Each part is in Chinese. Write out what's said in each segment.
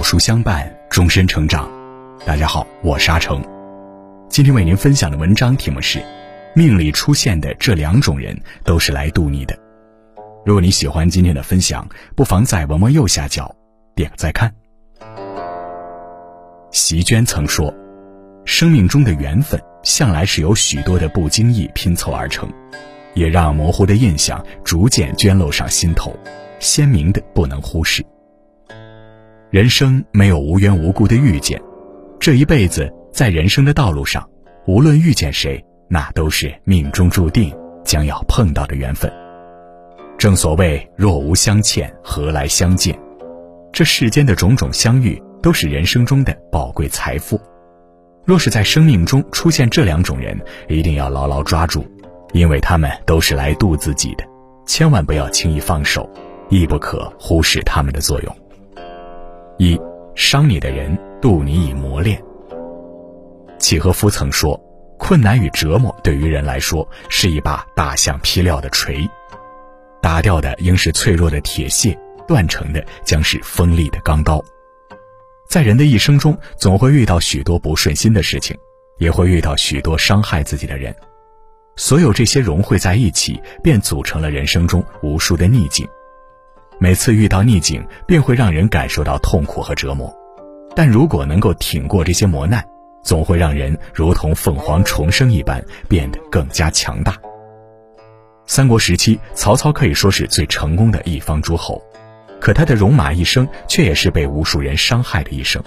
好书相伴，终身成长。大家好，我是阿成。今天为您分享的文章题目是：命里出现的这两种人都是来渡你的。如果你喜欢今天的分享，不妨在文末右下角点个再看。席娟曾说：“生命中的缘分向来是由许多的不经意拼凑而成，也让模糊的印象逐渐捐漏上心头，鲜明的不能忽视。人生没有无缘无故的遇见，这一辈子在人生的道路上，无论遇见谁，那都是命中注定将要碰到的缘分。正所谓若无相欠，何来相见？这世间的种种相遇。”都是人生中的宝贵财富。若是在生命中出现这两种人，一定要牢牢抓住，因为他们都是来渡自己的，千万不要轻易放手，亦不可忽视他们的作用。一伤你的人，渡你以磨练。契诃夫曾说：“困难与折磨对于人来说，是一把大象劈料的锤，打掉的应是脆弱的铁屑，断成的将是锋利的钢刀。”在人的一生中，总会遇到许多不顺心的事情，也会遇到许多伤害自己的人，所有这些融汇在一起，便组成了人生中无数的逆境。每次遇到逆境，便会让人感受到痛苦和折磨，但如果能够挺过这些磨难，总会让人如同凤凰重生一般，变得更加强大。三国时期，曹操可以说是最成功的一方诸侯。可他的戎马一生，却也是被无数人伤害的一生。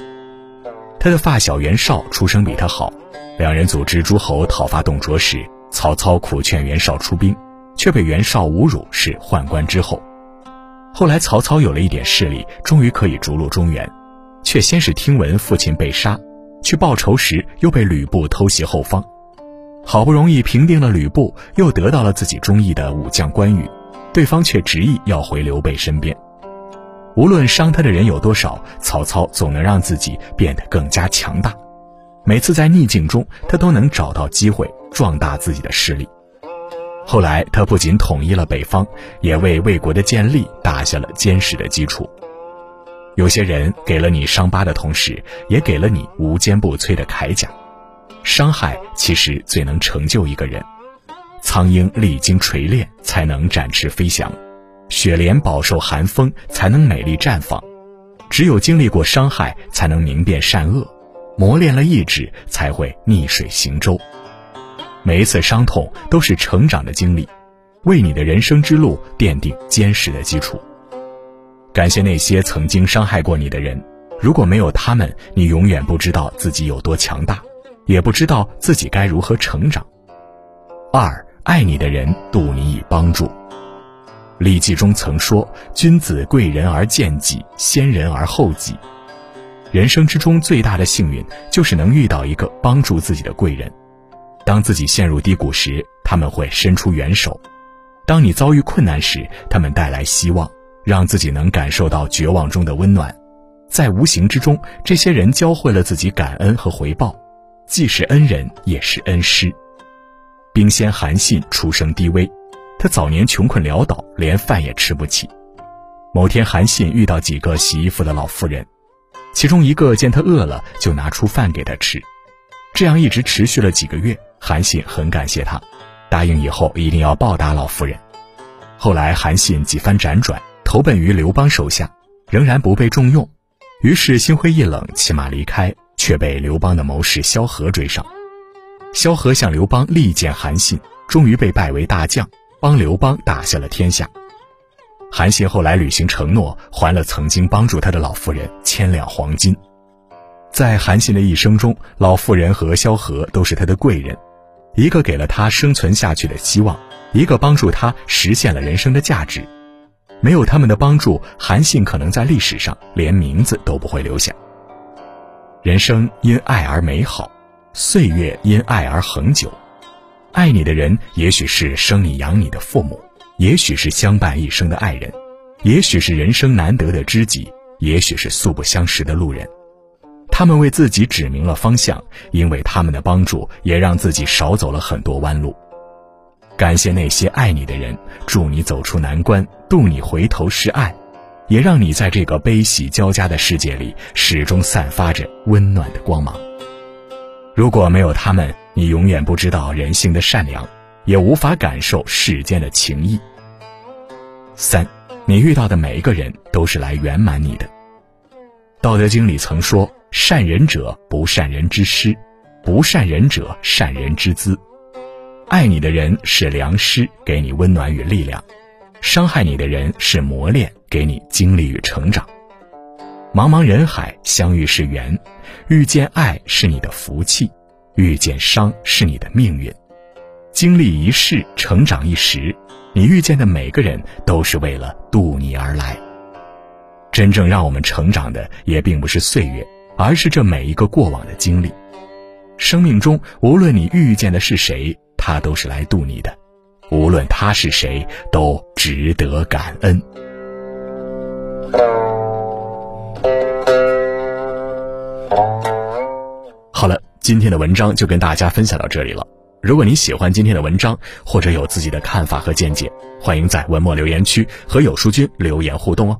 他的发小袁绍出生比他好，两人组织诸侯讨伐董卓时，曹操苦劝袁绍出兵，却被袁绍侮辱是宦官之后。后来曹操有了一点势力，终于可以逐鹿中原，却先是听闻父亲被杀，去报仇时又被吕布偷袭后方，好不容易平定了吕布，又得到了自己中意的武将关羽，对方却执意要回刘备身边。无论伤他的人有多少，曹操总能让自己变得更加强大。每次在逆境中，他都能找到机会壮大自己的势力。后来，他不仅统一了北方，也为魏国的建立打下了坚实的基础。有些人给了你伤疤的同时，也给了你无坚不摧的铠甲。伤害其实最能成就一个人。苍鹰历经锤炼，才能展翅飞翔。雪莲饱受寒风，才能美丽绽放；只有经历过伤害，才能明辨善恶；磨练了意志，才会逆水行舟。每一次伤痛都是成长的经历，为你的人生之路奠定坚实的基础。感谢那些曾经伤害过你的人，如果没有他们，你永远不知道自己有多强大，也不知道自己该如何成长。二，爱你的人渡你以帮助。《礼记》中曾说：“君子贵人而贱己，先人而后己。”人生之中最大的幸运，就是能遇到一个帮助自己的贵人。当自己陷入低谷时，他们会伸出援手；当你遭遇困难时，他们带来希望，让自己能感受到绝望中的温暖。在无形之中，这些人教会了自己感恩和回报，既是恩人，也是恩师。兵仙韩信出生低微。他早年穷困潦倒，连饭也吃不起。某天，韩信遇到几个洗衣服的老妇人，其中一个见他饿了，就拿出饭给他吃。这样一直持续了几个月，韩信很感谢他，答应以后一定要报答老妇人。后来，韩信几番辗转，投奔于刘邦手下，仍然不被重用，于是心灰意冷，骑马离开，却被刘邦的谋士萧何追上。萧何向刘邦力荐韩信，终于被拜为大将。帮刘邦打下了天下。韩信后来履行承诺，还了曾经帮助他的老妇人千两黄金。在韩信的一生中，老妇人和萧何都是他的贵人，一个给了他生存下去的希望，一个帮助他实现了人生的价值。没有他们的帮助，韩信可能在历史上连名字都不会留下。人生因爱而美好，岁月因爱而恒久。爱你的人，也许是生你养你的父母，也许是相伴一生的爱人，也许是人生难得的知己，也许是素不相识的路人。他们为自己指明了方向，因为他们的帮助，也让自己少走了很多弯路。感谢那些爱你的人，助你走出难关，渡你回头是岸。也让你在这个悲喜交加的世界里始终散发着温暖的光芒。如果没有他们，你永远不知道人性的善良，也无法感受世间的情谊。三，你遇到的每一个人都是来圆满你的。《道德经》里曾说：“善人者，不善人之师；不善人者，善人之资。”爱你的人是良师，给你温暖与力量；伤害你的人是磨练，给你经历与成长。茫茫人海，相遇是缘，遇见爱是你的福气，遇见伤是你的命运。经历一世，成长一时，你遇见的每个人都是为了渡你而来。真正让我们成长的，也并不是岁月，而是这每一个过往的经历。生命中，无论你遇见的是谁。他都是来渡你的，无论他是谁，都值得感恩。好了，今天的文章就跟大家分享到这里了。如果你喜欢今天的文章，或者有自己的看法和见解，欢迎在文末留言区和有书君留言互动哦。